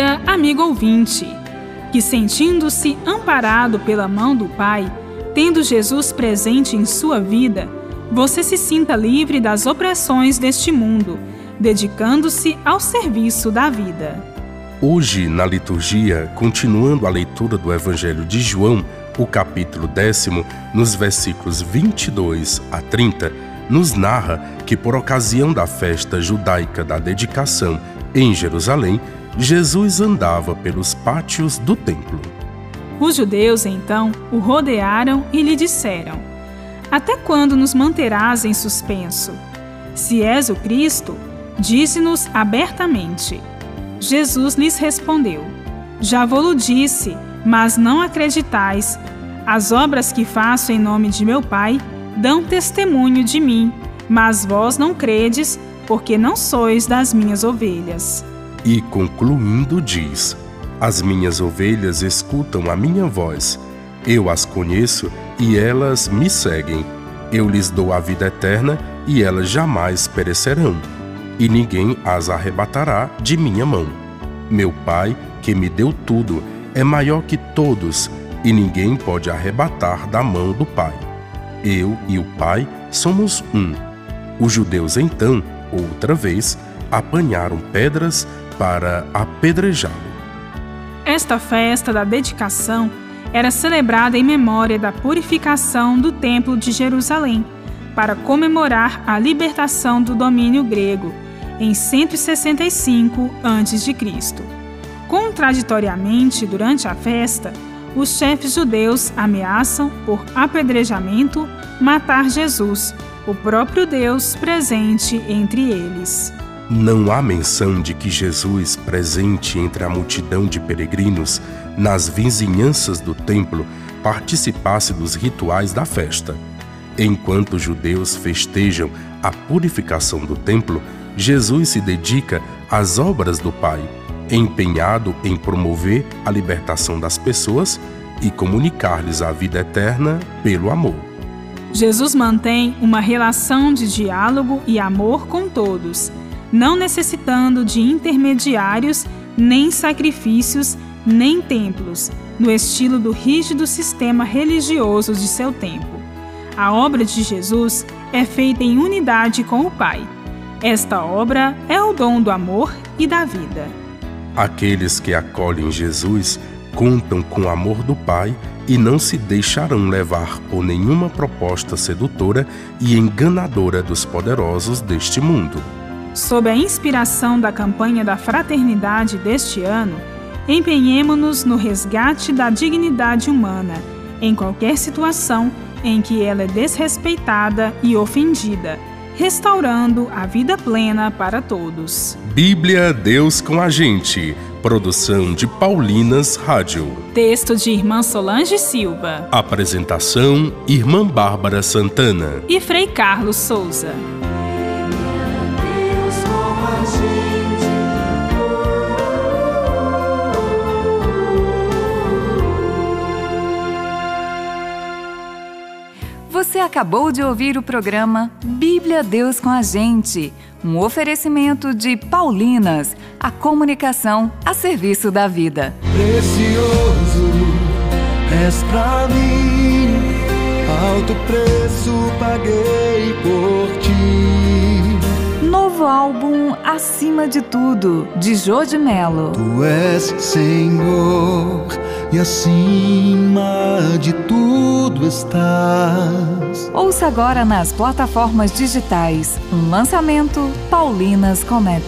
amigo ouvinte, que sentindo-se amparado pela mão do Pai, tendo Jesus presente em sua vida, você se sinta livre das opressões deste mundo, dedicando-se ao serviço da vida. Hoje, na liturgia, continuando a leitura do Evangelho de João, o capítulo décimo, nos versículos 22 a 30, nos narra que, por ocasião da festa judaica da dedicação em Jerusalém, Jesus andava pelos pátios do templo. Os judeus, então, o rodearam e lhe disseram: Até quando nos manterás em suspenso? Se és o Cristo, dize-nos abertamente. Jesus lhes respondeu: Já vou-lo disse, mas não acreditais. As obras que faço em nome de meu Pai dão testemunho de mim, mas vós não credes, porque não sois das minhas ovelhas. E concluindo, diz: As minhas ovelhas escutam a minha voz. Eu as conheço e elas me seguem. Eu lhes dou a vida eterna e elas jamais perecerão, e ninguém as arrebatará de minha mão. Meu Pai, que me deu tudo, é maior que todos, e ninguém pode arrebatar da mão do Pai. Eu e o Pai somos um. Os judeus, então, outra vez, apanharam pedras para apedrejá-lo. Esta festa da dedicação era celebrada em memória da purificação do Templo de Jerusalém, para comemorar a libertação do domínio grego em 165 a.C. Contraditoriamente, durante a festa, os chefes judeus ameaçam, por apedrejamento, matar Jesus, o próprio Deus presente entre eles. Não há menção de que Jesus, presente entre a multidão de peregrinos nas vizinhanças do templo, participasse dos rituais da festa. Enquanto os judeus festejam a purificação do templo, Jesus se dedica às obras do Pai empenhado em promover a libertação das pessoas e comunicar-lhes a vida eterna pelo amor. Jesus mantém uma relação de diálogo e amor com todos, não necessitando de intermediários, nem sacrifícios, nem templos, no estilo do rígido sistema religioso de seu tempo. A obra de Jesus é feita em unidade com o Pai. Esta obra é o dom do amor e da vida. Aqueles que acolhem Jesus contam com o amor do Pai e não se deixarão levar por nenhuma proposta sedutora e enganadora dos poderosos deste mundo. Sob a inspiração da campanha da fraternidade deste ano, empenhemo-nos no resgate da dignidade humana, em qualquer situação em que ela é desrespeitada e ofendida restaurando a vida plena para todos. Bíblia Deus com a gente. Produção de Paulinas Rádio. Texto de Irmã Solange Silva. Apresentação: Irmã Bárbara Santana. E Frei Carlos Souza. Você acabou de ouvir o programa Bíblia Deus com a Gente, um oferecimento de Paulinas, a comunicação a serviço da vida. Precioso és pra mim, alto preço paguei por ti. Novo álbum Acima de Tudo, de Jô de Melo. Tu és Senhor e acima de tudo estás. Ouça agora nas plataformas digitais um lançamento Paulinas Comep.